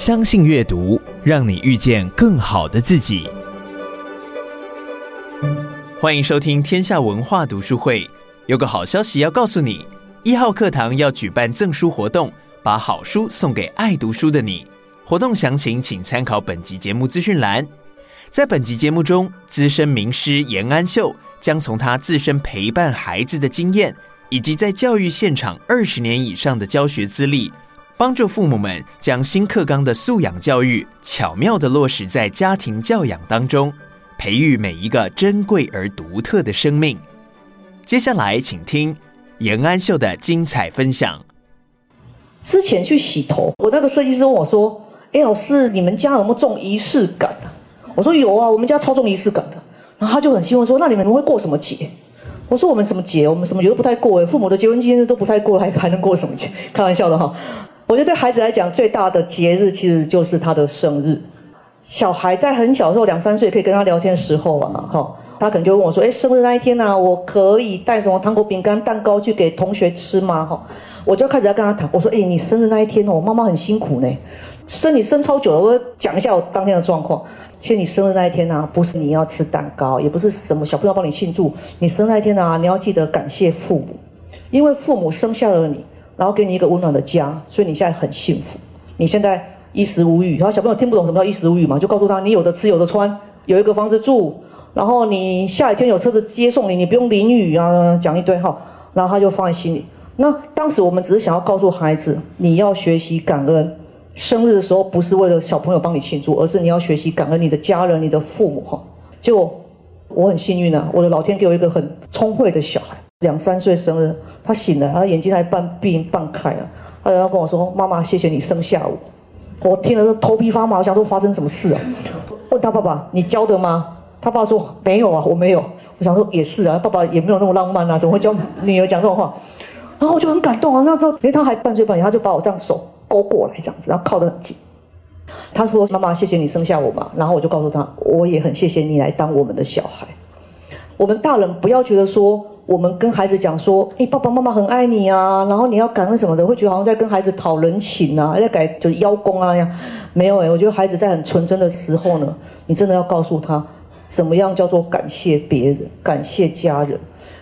相信阅读，让你遇见更好的自己。欢迎收听天下文化读书会。有个好消息要告诉你：一号课堂要举办赠书活动，把好书送给爱读书的你。活动详情请参考本集节目资讯栏。在本集节目中，资深名师严安秀将从他自身陪伴孩子的经验，以及在教育现场二十年以上的教学资历。帮助父母们将新课纲的素养教育巧妙地落实在家庭教养当中，培育每一个珍贵而独特的生命。接下来，请听严安秀的精彩分享。之前去洗头，我那个设计师问我说：“哎，老师，你们家有没有重仪式感啊？”我说：“有啊，我们家超重仪式感的。”然后他就很兴奋说：“那你们会过什么节？”我说：“我们什么节？我们什么节都不太过。哎，父母的结婚纪念日都不太过，还还能过什么节？开玩笑的哈。”我觉得对孩子来讲，最大的节日其实就是他的生日。小孩在很小的时候，两三岁可以跟他聊天的时候啊，哈，他可能就问我说：“哎，生日那一天呢，我可以带什么糖果、饼干、蛋糕去给同学吃吗？”哈，我就开始要跟他谈。我说：“哎，你生日那一天哦，妈妈很辛苦呢，生你生超久了。我讲一下我当天的状况。其实你生日那一天呢，不是你要吃蛋糕，也不是什么小朋友帮你庆祝。你生日那一天呢，你要记得感谢父母，因为父母生下了你。”然后给你一个温暖的家，所以你现在很幸福。你现在衣食无虞，然后小朋友听不懂什么叫衣食无虞嘛，就告诉他你有的吃有的穿，有一个房子住，然后你下雨天有车子接送你，你不用淋雨啊，讲一堆哈，然后他就放在心里。那当时我们只是想要告诉孩子，你要学习感恩。生日的时候不是为了小朋友帮你庆祝，而是你要学习感恩你的家人、你的父母哈。就我很幸运啊，我的老天给我一个很聪慧的小孩。两三岁生日，他醒了，他眼睛还半闭半开了，他然后跟我说：“妈妈，谢谢你生下我。”我听了都头皮发麻，我想说发生什么事啊？问他爸爸：“你教的吗？”他爸说：“没有啊，我没有。”我想说也是啊，爸爸也没有那么浪漫啊，怎么会教女儿讲这种话？然后我就很感动啊。那时候因为他还半岁半年，他就把我这样手勾过来这样子，然后靠得很近。他说：“妈妈，谢谢你生下我嘛。”然后我就告诉他：“我也很谢谢你来当我们的小孩。我们大人不要觉得说。”我们跟孩子讲说：“哎，爸爸妈妈很爱你啊，然后你要感恩什么的，会觉得好像在跟孩子讨人情啊，在改就是邀功啊呀。没有哎，我觉得孩子在很纯真的时候呢，你真的要告诉他，什么样叫做感谢别人，感谢家人。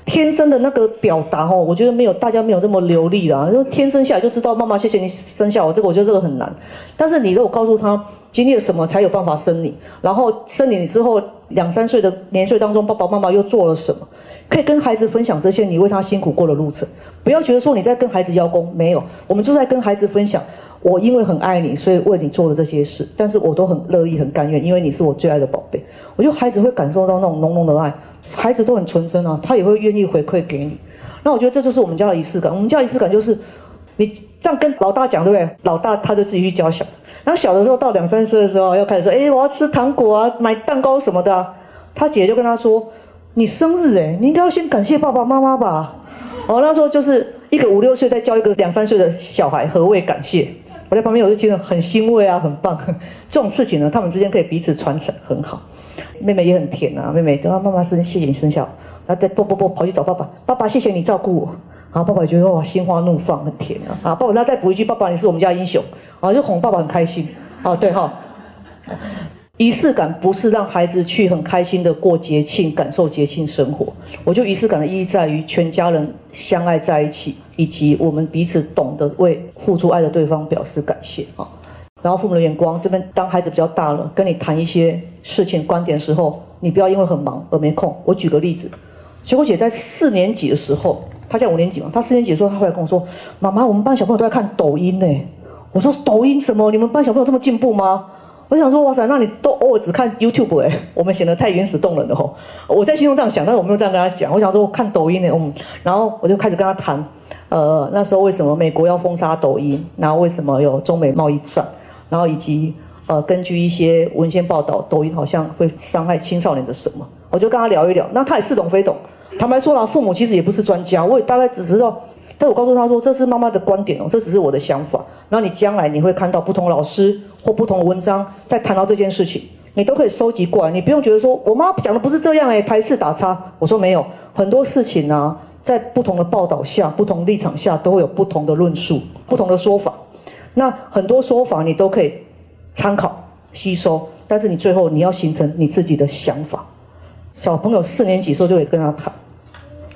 天生的那个表达哦，我觉得没有大家没有那么流利啦。因为天生下来就知道妈妈谢谢你生下我，这个我觉得这个很难。但是你如果告诉他经历了什么才有办法生你，然后生你之后两三岁的年岁当中，爸爸妈妈又做了什么？”可以跟孩子分享这些你为他辛苦过的路程，不要觉得说你在跟孩子邀功，没有，我们就在跟孩子分享。我因为很爱你，所以为你做了这些事，但是我都很乐意、很甘愿，因为你是我最爱的宝贝。我觉得孩子会感受到那种浓浓的爱，孩子都很纯真啊，他也会愿意回馈给你。那我觉得这就是我们家的仪式感。我们家仪式感就是，你这样跟老大讲，对不对？老大他就自己去教小，然后小的时候到两三岁的时候，要开始说，哎，我要吃糖果啊，买蛋糕什么的，他姐就跟他说。你生日诶，你应该要先感谢爸爸妈妈吧？哦，那时候就是一个五六岁在教一个两三岁的小孩何谓感谢。我在旁边我就觉得很欣慰啊，很棒。这种事情呢，他们之间可以彼此传承，很好。妹妹也很甜啊，妹妹等她妈妈生谢谢你生下我，然后再啵啵啵跑去找爸爸，爸爸谢谢你照顾我。然后爸爸觉得哇心花怒放，很甜啊。啊，爸爸那再补一句，爸爸你是我们家英雄。啊，就哄爸爸很开心。啊，对哈。仪式感不是让孩子去很开心的过节庆，感受节庆生活。我觉得仪式感的意义在于全家人相爱在一起，以及我们彼此懂得为付出爱的对方表示感谢啊。然后父母的眼光，这边当孩子比较大了，跟你谈一些事情观点的时候，你不要因为很忙而没空。我举个例子，学果姐在四年级的时候，她现在五年级嘛，她四年级的时候，她回来跟我说：“妈妈，我们班小朋友都在看抖音呢。”我说：“抖音什么？你们班小朋友这么进步吗？”我想说，哇塞，那你都偶尔只看 YouTube 哎，我们显得太原始动人了吼。我在心中这样想，但是我没有这样跟他讲。我想说，我看抖音呢，嗯，然后我就开始跟他谈，呃，那时候为什么美国要封杀抖音？然后为什么有中美贸易战？然后以及呃，根据一些文献报道，抖音好像会伤害青少年的什么？我就跟他聊一聊。那他也似懂非懂。坦白说了，父母其实也不是专家，我也大概只知道。但我告诉他说，这是妈妈的观点哦，这只是我的想法。那你将来你会看到不同老师或不同的文章在谈到这件事情，你都可以收集过来。你不用觉得说我妈讲的不是这样诶，排斥打叉。我说没有，很多事情呢、啊，在不同的报道下、不同立场下，都会有不同的论述、不同的说法。那很多说法你都可以参考吸收，但是你最后你要形成你自己的想法。小朋友四年级时候就可以跟他谈，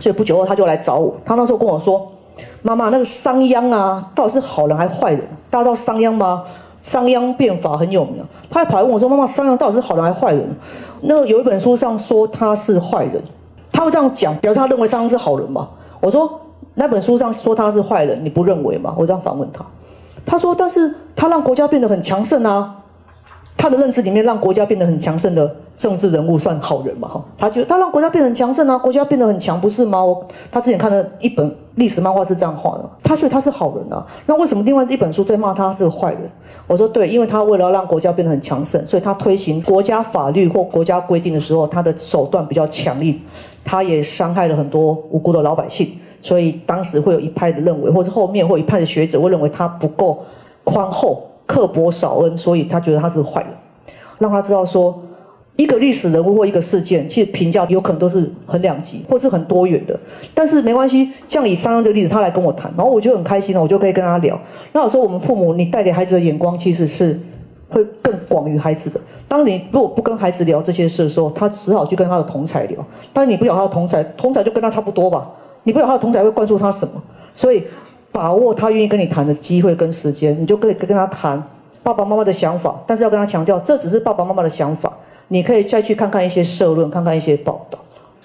所以不久后他就来找我，他那时候跟我说：“妈妈，那个商鞅啊，到底是好人还是坏人？大家知道商鞅吗？商鞅变法很有名。他还跑来问我说：‘妈妈，商鞅到底是好人还是坏人？’那个有一本书上说他是坏人，他会这样讲，表示他认为商鞅是好人嘛？我说那本书上说他是坏人，你不认为吗？我这样反问他。他说：“但是他让国家变得很强盛啊，他的认知里面让国家变得很强盛的政治人物算好人嘛？哈，他觉得他让国家变得很强盛啊，国家变得很强，不是吗？我他之前看的一本历史漫画是这样画的，他所以他是好人啊。那为什么另外一本书在骂他是坏人？我说对，因为他为了要让国家变得很强盛，所以他推行国家法律或国家规定的时候，他的手段比较强硬，他也伤害了很多无辜的老百姓。”所以当时会有一派的认为，或者后面会有一派的学者会认为他不够宽厚、刻薄少恩，所以他觉得他是坏人。让他知道说，一个历史人物或一个事件，其实评价有可能都是很两极，或是很多元的。但是没关系，像以商鞅这个例子，他来跟我谈，然后我就很开心了，我就可以跟他聊。那有时候我们父母，你带给孩子的眼光其实是会更广于孩子的。当你如果不跟孩子聊这些事的时候，他只好去跟他的同侪聊。但你不讲他的同侪，同侪就跟他差不多吧。你不知道他的同侪会关注他什么，所以把握他愿意跟你谈的机会跟时间，你就可以跟他谈爸爸妈妈的想法，但是要跟他强调，这只是爸爸妈妈的想法，你可以再去看看一些社论，看看一些报道。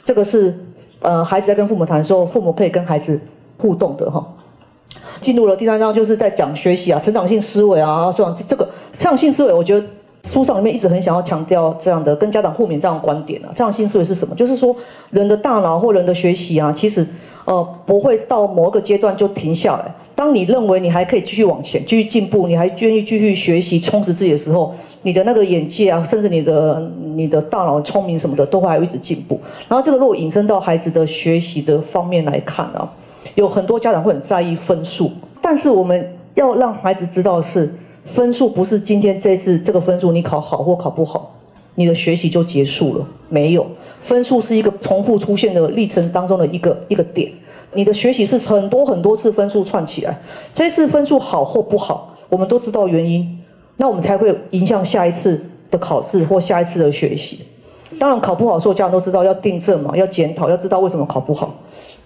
这个是呃，孩子在跟父母谈的时候，父母可以跟孩子互动的哈。进入了第三章，就是在讲学习啊，成长性思维啊，说这个成长性思维，我觉得。书上里面一直很想要强调这样的跟家长互勉这样的观点啊，这样性思维是什么？就是说人的大脑或人的学习啊，其实呃不会到某个阶段就停下来。当你认为你还可以继续往前、继续进步，你还愿意继续学习、充实自己的时候，你的那个眼界啊，甚至你的你的大脑聪明什么的，都会还会一直进步。然后这个如果引申到孩子的学习的方面来看啊，有很多家长会很在意分数，但是我们要让孩子知道是。分数不是今天这次这个分数你考好或考不好，你的学习就结束了。没有，分数是一个重复出现的历程当中的一个一个点。你的学习是很多很多次分数串起来，这次分数好或不好，我们都知道原因，那我们才会影响下一次的考试或下一次的学习。当然考不好的时候，家长都知道要订正嘛，要检讨，要知道为什么考不好。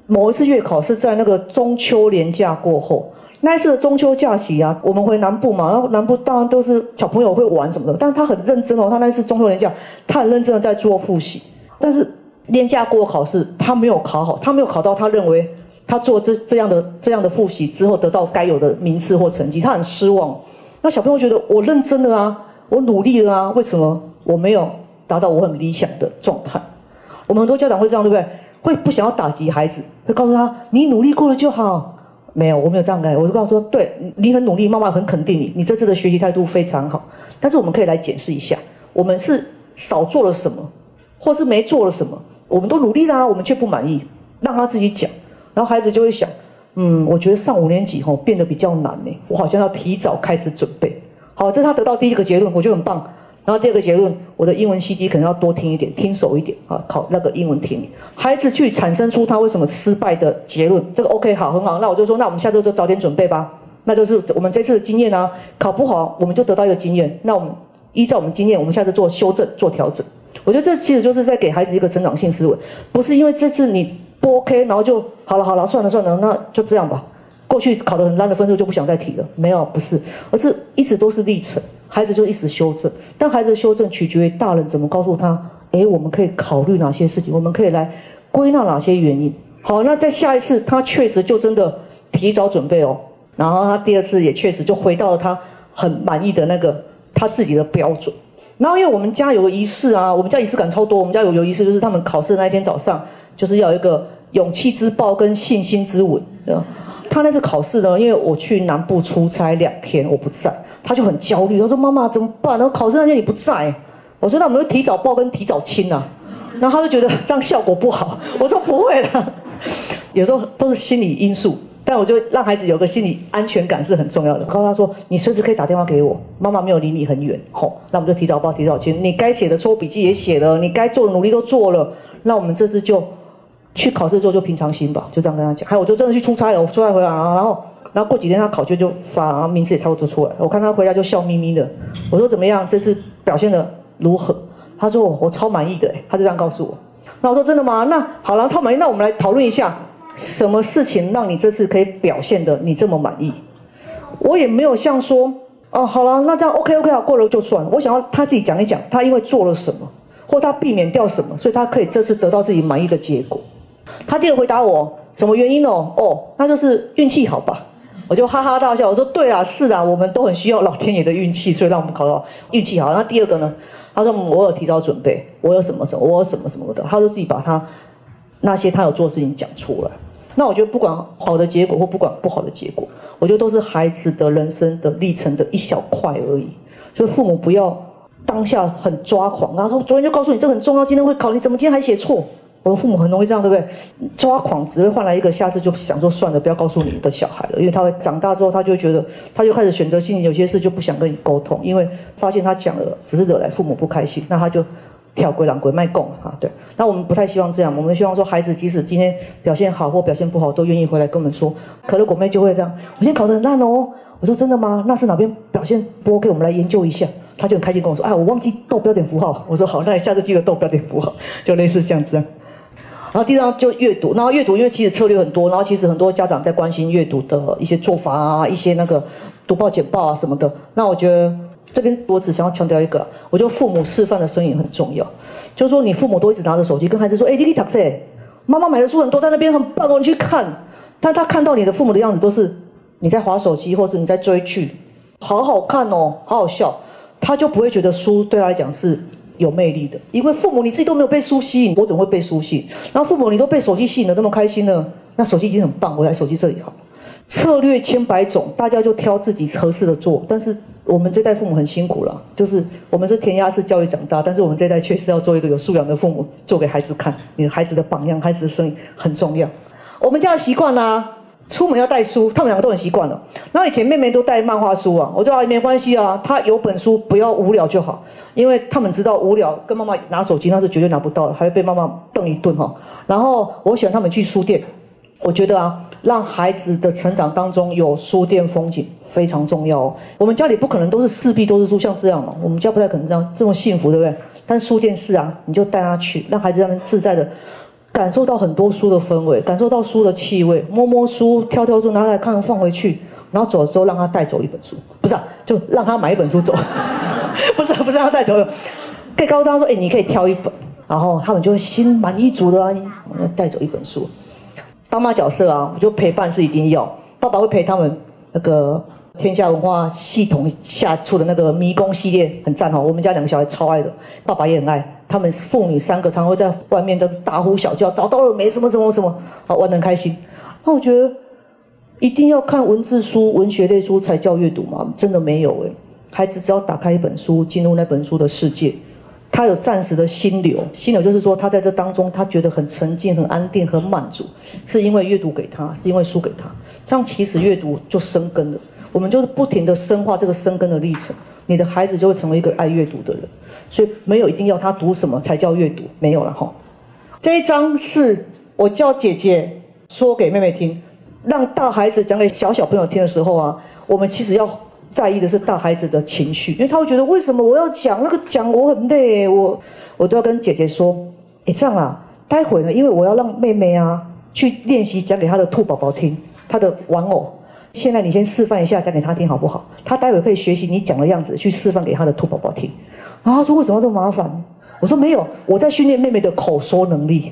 某一次月考是在那个中秋连假过后。那一次的中秋假期啊，我们回南部嘛，然后南部当然都是小朋友会玩什么的，但是他很认真哦，他那一次中秋连假，他很认真的在做复习，但是连假过考试，他没有考好，他没有考到他认为他做这这样的这样的复习之后得到该有的名次或成绩，他很失望。那小朋友觉得我认真了啊，我努力了啊，为什么我没有达到我很理想的状态？我们很多家长会这样，对不对？会不想要打击孩子，会告诉他你努力过了就好。没有，我没有这样干。我就告诉说，对，你很努力，妈妈很肯定你，你这次的学习态度非常好。但是我们可以来检视一下，我们是少做了什么，或是没做了什么？我们都努力啦，我们却不满意，让他自己讲。然后孩子就会想，嗯，我觉得上五年级吼变得比较难呢，我好像要提早开始准备。好，这是他得到第一个结论，我觉得很棒。然后第二个结论，我的英文 CD 可能要多听一点，听熟一点啊，考那个英文听力。孩子去产生出他为什么失败的结论，这个 OK 好，很好。那我就说，那我们下周就早点准备吧。那就是我们这次的经验啊，考不好我们就得到一个经验。那我们依照我们经验，我们下次做修正、做调整。我觉得这其实就是在给孩子一个成长性思维，不是因为这次你不 OK，然后就好了好了，算了算了，那就这样吧。过去考得很烂的分数就不想再提了，没有，不是，而是一直都是历程。孩子就一直修正，但孩子的修正取决于大人怎么告诉他。诶，我们可以考虑哪些事情？我们可以来归纳哪些原因？好，那在下一次他确实就真的提早准备哦，然后他第二次也确实就回到了他很满意的那个他自己的标准。然后因为我们家有个仪式啊，我们家仪式感超多。我们家有有仪式，就是他们考试的那一天早上，就是要一个勇气之抱跟信心之吻。他那次考试呢，因为我去南部出差两天，我不在。他就很焦虑，他说：“妈妈怎么办？然后考试那天你不在。”我说：“那我们就提早报跟提早亲啊。”然后他就觉得这样效果不好。我说：“不会的，有时候都是心理因素。但我就让孩子有个心理安全感是很重要的。告诉他说：‘你随时可以打电话给我，妈妈没有离你很远。’吼，那我们就提早报提早亲。你该写的错误笔记也写了，你该做的努力都做了。那我们这次就去考试的时候就平常心吧，就这样跟他讲。还有我就真的去出差了，我出差回来啊然后然后过几天他考卷就发，名次也差不多出来。我看他回家就笑眯眯的。我说怎么样？这次表现的如何？他说我超满意的，他就这样告诉我。那我说真的吗？那好了，超满意。那我们来讨论一下，什么事情让你这次可以表现的你这么满意？我也没有像说哦，好了，那这样 OK OK 好，过了就算了。我想要他自己讲一讲，他因为做了什么，或他避免掉什么，所以他可以这次得到自己满意的结果。他第二回答我什么原因哦？哦，那就是运气好吧。我就哈哈大笑，我说对啊，是啊，我们都很需要老天爷的运气，所以让我们考到运气好。那第二个呢？他说我有提早准备，我有什么什么，我有什么什么的。他就自己把他那些他有做的事情讲出来。那我觉得不管好的结果或不管不好的结果，我觉得都是孩子的人生的历程的一小块而已。所以父母不要当下很抓狂，然后说昨天就告诉你这很重要，今天会考，你怎么今天还写错？我们父母很容易这样，对不对？抓狂只会换来一个，下次就想说算了，不要告诉你的小孩了，因为他会长大之后，他就觉得，他就开始选择性有些事就不想跟你沟通，因为发现他讲了只是惹来父母不开心，那他就挑鬼狼鬼卖供啊，对。那我们不太希望这样，我们希望说孩子即使今天表现好或表现不好，都愿意回来跟我们说。可乐果妹就会这样，我今天考得很烂哦。我说真的吗？那是哪边表现不 OK？我们来研究一下。他就很开心跟我说，哎，我忘记逗标点符号。我说好，那你下次记得逗标点符号，就类似这样子。然后第三就阅读，然后阅读因为其实策略很多，然后其实很多家长在关心阅读的一些做法啊，一些那个读报简报啊什么的。那我觉得这边我只想要强调一个，我觉得父母示范的声音很重要。就是说你父母都一直拿着手机跟孩子说，哎，你去读书，妈妈买的书很多，在那边很棒哦，你去看。但他看到你的父母的样子都是你在滑手机，或是你在追剧，好好看哦，好好笑，他就不会觉得书对他来讲是。有魅力的，因为父母你自己都没有被书吸引，我怎么会被书吸引？然后父母你都被手机吸引的那么开心呢？那手机已经很棒，我来手机这里好。策略千百种，大家就挑自己合适的做。但是我们这代父母很辛苦了，就是我们是填鸭式教育长大，但是我们这代确实要做一个有素养的父母，做给孩子看。你的孩子的榜样，孩子的声音很重要。我们家的习惯呢？出门要带书，他们两个都很习惯了。然后以前妹妹都带漫画书啊，我就说没关系啊，她有本书，不要无聊就好。因为他们知道无聊跟妈妈拿手机那是绝对拿不到的，还会被妈妈瞪一顿哈。然后我喜欢他们去书店，我觉得啊，让孩子的成长当中有书店风景非常重要。我们家里不可能都是四壁都是书，像这样嘛，我们家不太可能这样这么幸福，对不对？但书店是啊，你就带他去，让孩子让他自在的。感受到很多书的氛围，感受到书的气味，摸摸书，挑挑书拿来看，放回去，然后走的时候让他带走一本书，不是啊，就让他买一本书走，不是，不是让他带走，可以告诉他说，哎，你可以挑一本，然后他们就会心满意足的啊，带走一本书。爸妈角色啊，我就陪伴是一定要，爸爸会陪他们那个。天下文化系统下出的那个迷宫系列很赞哦，我们家两个小孩超爱的，爸爸也很爱。他们父女三个常会在外面在大呼小叫，找到了没？什么什么什么，好玩得很开心。那我觉得一定要看文字书、文学类书才叫阅读吗？真的没有诶。孩子只要打开一本书，进入那本书的世界，他有暂时的心流，心流就是说他在这当中他觉得很沉静、很安定、很满足，是因为阅读给他，是因为书给他。这样其实阅读就生根了。我们就是不停地深化这个生根的历程，你的孩子就会成为一个爱阅读的人。所以没有一定要他读什么才叫阅读，没有了哈。这一章是我叫姐姐说给妹妹听，让大孩子讲给小小朋友听的时候啊，我们其实要在意的是大孩子的情绪，因为他会觉得为什么我要讲那个讲我很累，我我都要跟姐姐说，哎这样啊，待会呢，因为我要让妹妹啊去练习讲给她的兔宝宝听，她的玩偶。现在你先示范一下，讲给他听好不好？他待会可以学习你讲的样子去示范给他的兔宝宝听。然后他说：“为什么这么麻烦？”我说：“没有，我在训练妹妹的口说能力。”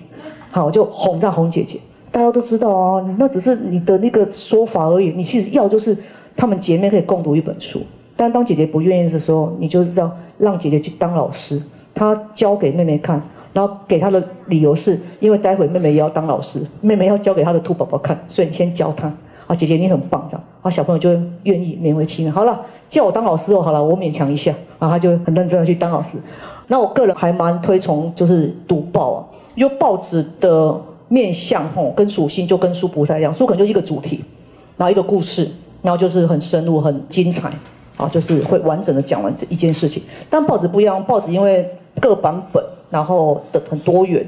好，我就哄这样哄姐姐。大家都知道啊，那只是你的那个说法而已。你其实要就是他们姐妹可以共读一本书。但当姐姐不愿意的时候，你就知道让姐姐去当老师，她教给妹妹看，然后给她的理由是因为待会妹妹也要当老师，妹妹要教给她的兔宝宝看，所以你先教她。啊，姐姐你很棒，这样啊，小朋友就愿意勉为其难。好了，叫我当老师哦，好了，我勉强一下，然后他就很认真的去当老师。那我个人还蛮推崇就是读报啊，因为报纸的面向吼跟属性就跟书不太一样，书可能就一个主题，然后一个故事，然后就是很深入、很精彩啊，就是会完整的讲完这一件事情。但报纸不一样，报纸因为各版本，然后的很多元，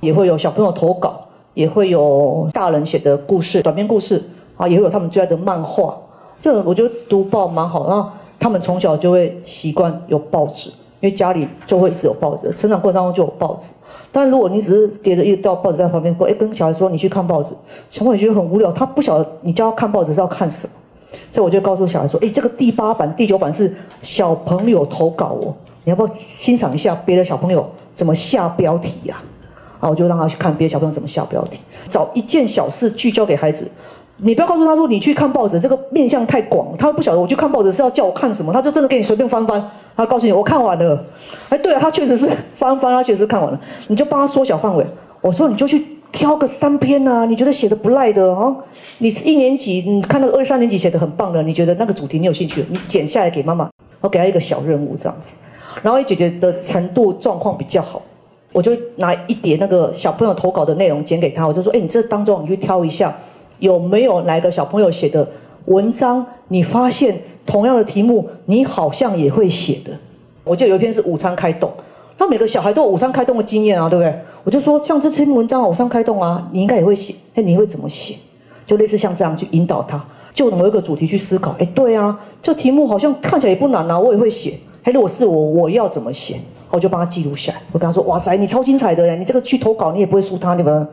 也会有小朋友投稿，也会有大人写的故事、短篇故事。啊，也会有他们最爱的漫画。就我觉得读报蛮好，然后他们从小就会习惯有报纸，因为家里就会一直有报纸，成长过程当中就有报纸。但如果你只是叠着一道报纸在旁边说，哎，跟小孩说你去看报纸，小朋友觉得很无聊，他不晓得你叫他看报纸是要看什么。所以我就告诉小孩说，哎，这个第八版、第九版是小朋友投稿哦，你要不要欣赏一下别的小朋友怎么下标题呀？啊，我就让他去看别的小朋友怎么下标题，找一件小事聚焦给孩子。你不要告诉他说你去看报纸，这个面向太广，他不晓得我去看报纸是要叫我看什么，他就真的给你随便翻翻。他告诉你我看完了，哎，对啊，他确实是翻翻，他确实看完了，你就帮他缩小范围。我说你就去挑个三篇呐，你觉得写的不赖的啊，你一年级，你看那个二三年级写的很棒的，你觉得那个主题你有兴趣，你剪下来给妈妈，我给他一个小任务这样子。然后姐姐的程度状况比较好，我就拿一叠那个小朋友投稿的内容剪给他，我就说，哎，你这当中你去挑一下。有没有哪个小朋友写的文章？你发现同样的题目，你好像也会写的。我记得有一篇是午餐开动，那每个小孩都有午餐开动的经验啊，对不对？我就说像这篇文章午餐开动啊，你应该也会写。哎，你会怎么写？就类似像这样去引导他，就某一个主题去思考。哎，对啊，这题目好像看起来也不难啊，我也会写。哎，如果是我，我要怎么写？我就帮他记录下来。我跟他说：哇塞，你超精彩的呀！你这个去投稿，你也不会输他，你们。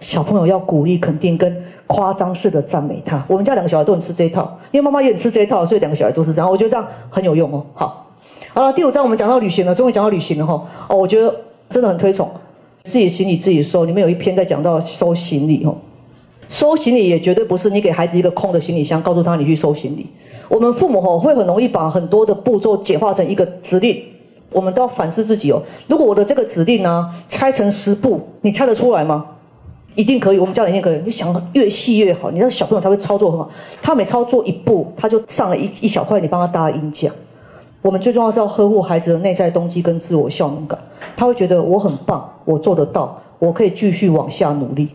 小朋友要鼓励、肯定跟夸张式的赞美他。我们家两个小孩都很吃这一套，因为妈妈也很吃这一套，所以两个小孩都是这样。我觉得这样很有用哦。好，好了，第五章我们讲到旅行了，终于讲到旅行了哈。哦，我觉得真的很推崇自己行李自己收。里面有一篇在讲到收行李哦，收行李也绝对不是你给孩子一个空的行李箱，告诉他你去收行李。我们父母吼会很容易把很多的步骤简化成一个指令，我们都要反思自己哦。如果我的这个指令呢拆成十步，你猜得出来吗？一定可以，我们教练一定可以。你想越细越好，你那小朋友才会操作很好。他每操作一步，他就上了一一小块，你帮他搭音架。我们最重要是要呵护孩子的内在动机跟自我效能感，他会觉得我很棒，我做得到，我可以继续往下努力。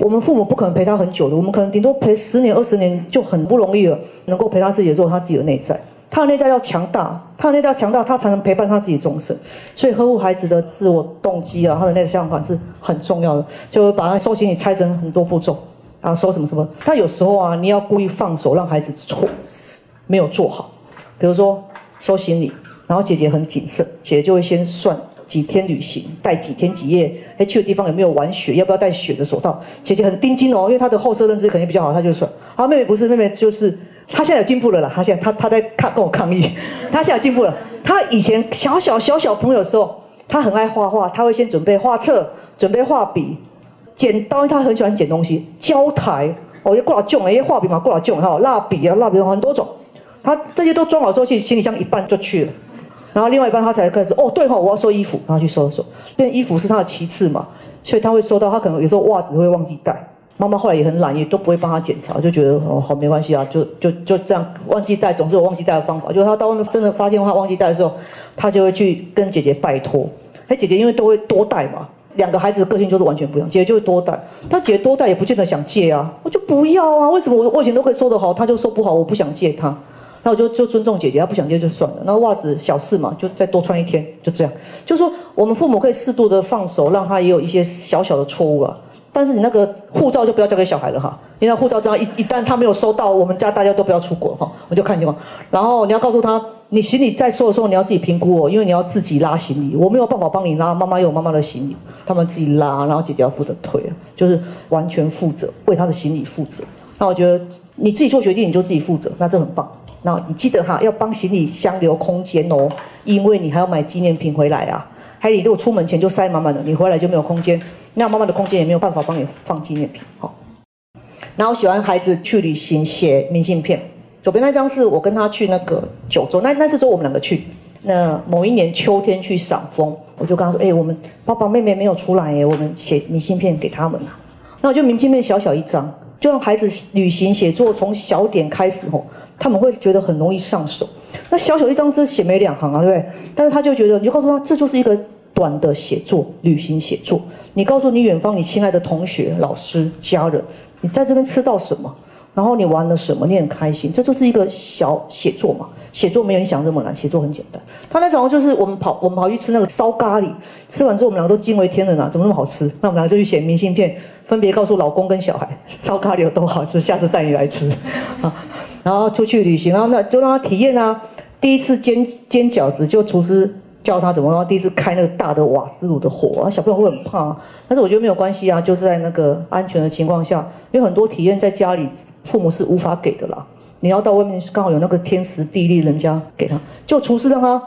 我们父母不可能陪他很久的，我们可能顶多陪十年二十年就很不容易了，能够陪他自己做他自己的内在。他的内在要强大，他的内在要强大，他才能陪伴他自己终身。所以呵护孩子的自我动机啊，他的内在想法是很重要的。就把他收行李拆成很多步骤，啊，收什么什么。他有时候啊，你要故意放手，让孩子错没有做好。比如说收行李，然后姐姐很谨慎，姐姐就会先算几天旅行，带几天几夜，哎，去的地方有没有玩雪，要不要带雪的手套。姐姐很盯紧哦，因为她的后设认知肯定比较好，她就算。好，妹妹不是，妹妹就是。他现在有进步了啦，他现在他他在抗跟我抗议，他现在有进步了。他以前小小小小朋友的时候，他很爱画画，他会先准备画册，准备画笔、剪刀，他很喜欢剪东西。胶台，哦，又过来种，哎，画笔嘛过来种哈，蜡笔啊，蜡笔有很多种。他这些都装好之后，去行李箱一半就去了，然后另外一半他才开始，哦，对哈，我要收衣服，然后去收收，因为衣服是他的其次嘛，所以他会收到，他可能有时候袜子会忘记带。妈妈后来也很懒，也都不会帮他检查，就觉得哦好没关系啊，就就就这样忘记带，总是有忘记带的方法。就是他到外面真的发现他忘记带的时候，他就会去跟姐姐拜托。哎，姐姐因为都会多带嘛，两个孩子的个性就是完全不一样，姐姐就会多带，他姐姐多带也不见得想借啊，我就不要啊，为什么我我以前都可以收得好，他就收不好，我不想借他，那我就就尊重姐姐，他不想借就算了。那袜子小事嘛，就再多穿一天，就这样。就说我们父母可以适度的放手，让他也有一些小小的错误啊。但是你那个护照就不要交给小孩了哈，因为护照这样一一旦他没有收到，我们家大家都不要出国哈，我就看情况。然后你要告诉他，你行李在收的时候你要自己评估哦，因为你要自己拉行李，我没有办法帮你拉，妈妈有妈妈的行李，他们自己拉，然后姐姐要负责推，就是完全负责为他的行李负责。那我觉得你自己做决定你就自己负责，那这很棒。那你记得哈，要帮行李箱留空间哦，因为你还要买纪念品回来啊。还有你如果出门前就塞满满的，你回来就没有空间。那妈妈的空间也没有办法帮你放纪念品，好。然后喜欢孩子去旅行写明信片，左边那张是我跟他去那个九州，那那次只有我们两个去。那某一年秋天去赏枫，我就跟他说：“哎，我们爸爸妹妹没有出来耶，我们写明信片给他们啊。”那我就明信片小小一张，就让孩子旅行写作从小点开始吼，他们会觉得很容易上手。那小小一张这写没两行啊，对不对？但是他就觉得，你就告诉他，这就是一个。短的写作，旅行写作。你告诉你远方，你亲爱的同学、老师、家人，你在这边吃到什么，然后你玩了什么，你很开心，这就是一个小写作嘛。写作没有你想这么难，写作很简单。他那时候就是我们跑，我们跑去吃那个烧咖喱，吃完之后我们两个都惊为天人啊，怎么那么好吃？那我们两个就去写明信片，分别告诉老公跟小孩，烧咖喱有多好吃，下次带你来吃 啊。然后出去旅行，然后那就让他体验啊，第一次煎煎饺子，就厨师教他怎么，然后第一次开那个大的瓦斯炉的火，小朋友会很怕，但是我觉得没有关系啊，就是在那个安全的情况下，因为很多体验在家里父母是无法给的啦。你要到外面刚好有那个天时地利，人家给他，就厨师让他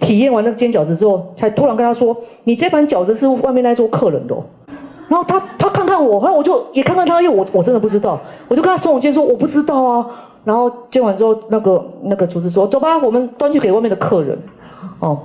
体验完那个煎饺子之后，才突然跟他说：“你这盘饺子是外面那桌客人的。”然后他他看看我，然后我就也看看他，因为我我真的不知道，我就跟他耸耸肩说：“我不知道啊。”然后煎完之后，那个那个厨师说：“走吧，我们端去给外面的客人。”哦，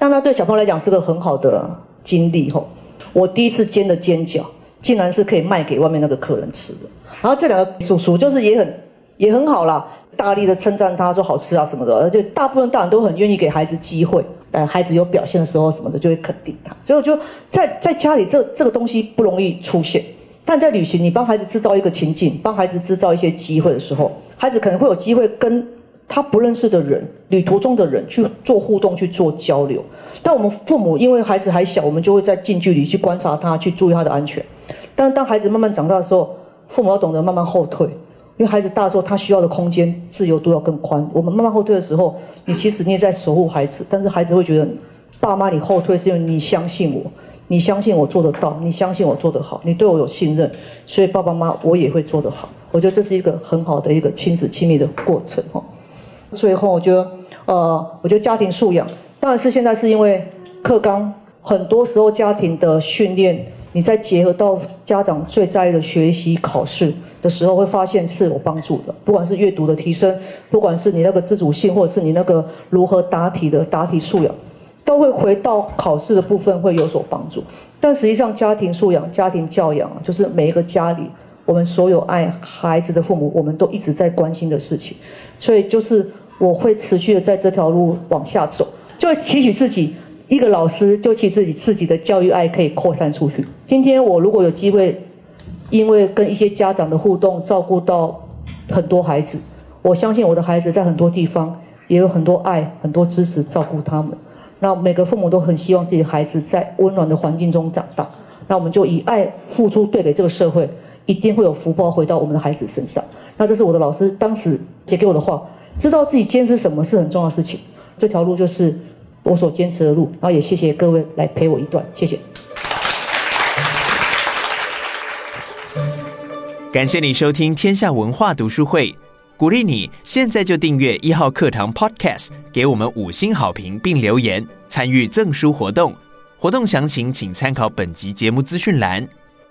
但他对小朋友来讲是个很好的经历吼。我第一次煎的煎饺，竟然是可以卖给外面那个客人吃的。然后这两个叔叔就是也很。也很好啦，大力的称赞他说好吃啊什么的，而且大部分大人都很愿意给孩子机会，呃，孩子有表现的时候什么的就会肯定他。所以我就在在家里这这个东西不容易出现，但在旅行，你帮孩子制造一个情境，帮孩子制造一些机会的时候，孩子可能会有机会跟他不认识的人、旅途中的人去做互动、去做交流。但我们父母因为孩子还小，我们就会在近距离去观察他，去注意他的安全。但当孩子慢慢长大的时候，父母要懂得慢慢后退。因为孩子大的时候，他需要的空间自由度要更宽。我们慢慢后退的时候，你其实你也在守护孩子，但是孩子会觉得，爸妈你后退是因为你相信我，你相信我做得到，你相信我做得好，你对我有信任，所以爸爸妈妈我也会做得好。我觉得这是一个很好的一个亲子亲密的过程哈。最后，我觉得，呃，我觉得家庭素养，当然是现在是因为课纲，很多时候家庭的训练。你再结合到家长最在意的学习考试的时候，会发现是有帮助的。不管是阅读的提升，不管是你那个自主性，或者是你那个如何答题的答题素养，都会回到考试的部分会有所帮助。但实际上，家庭素养、家庭教养，就是每一个家里我们所有爱孩子的父母，我们都一直在关心的事情。所以，就是我会持续的在这条路往下走，就会期许自己。一个老师就其自己自己的教育爱可以扩散出去。今天我如果有机会，因为跟一些家长的互动，照顾到很多孩子，我相信我的孩子在很多地方也有很多爱、很多支持照顾他们。那每个父母都很希望自己的孩子在温暖的环境中长大。那我们就以爱付出，对给这个社会，一定会有福报回到我们的孩子身上。那这是我的老师当时写给我的话，知道自己坚持什么是很重要的事情。这条路就是。我所坚持的路，然后也谢谢各位来陪我一段，谢谢。感谢你收听天下文化读书会，鼓励你现在就订阅一号课堂 Podcast，给我们五星好评并留言，参与赠书活动。活动详情请参考本集节目资讯栏，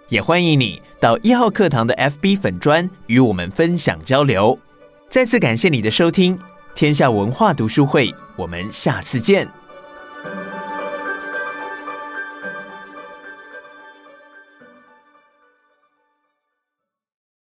也欢迎你到一号课堂的 FB 粉砖与我们分享交流。再次感谢你的收听，天下文化读书会，我们下次见。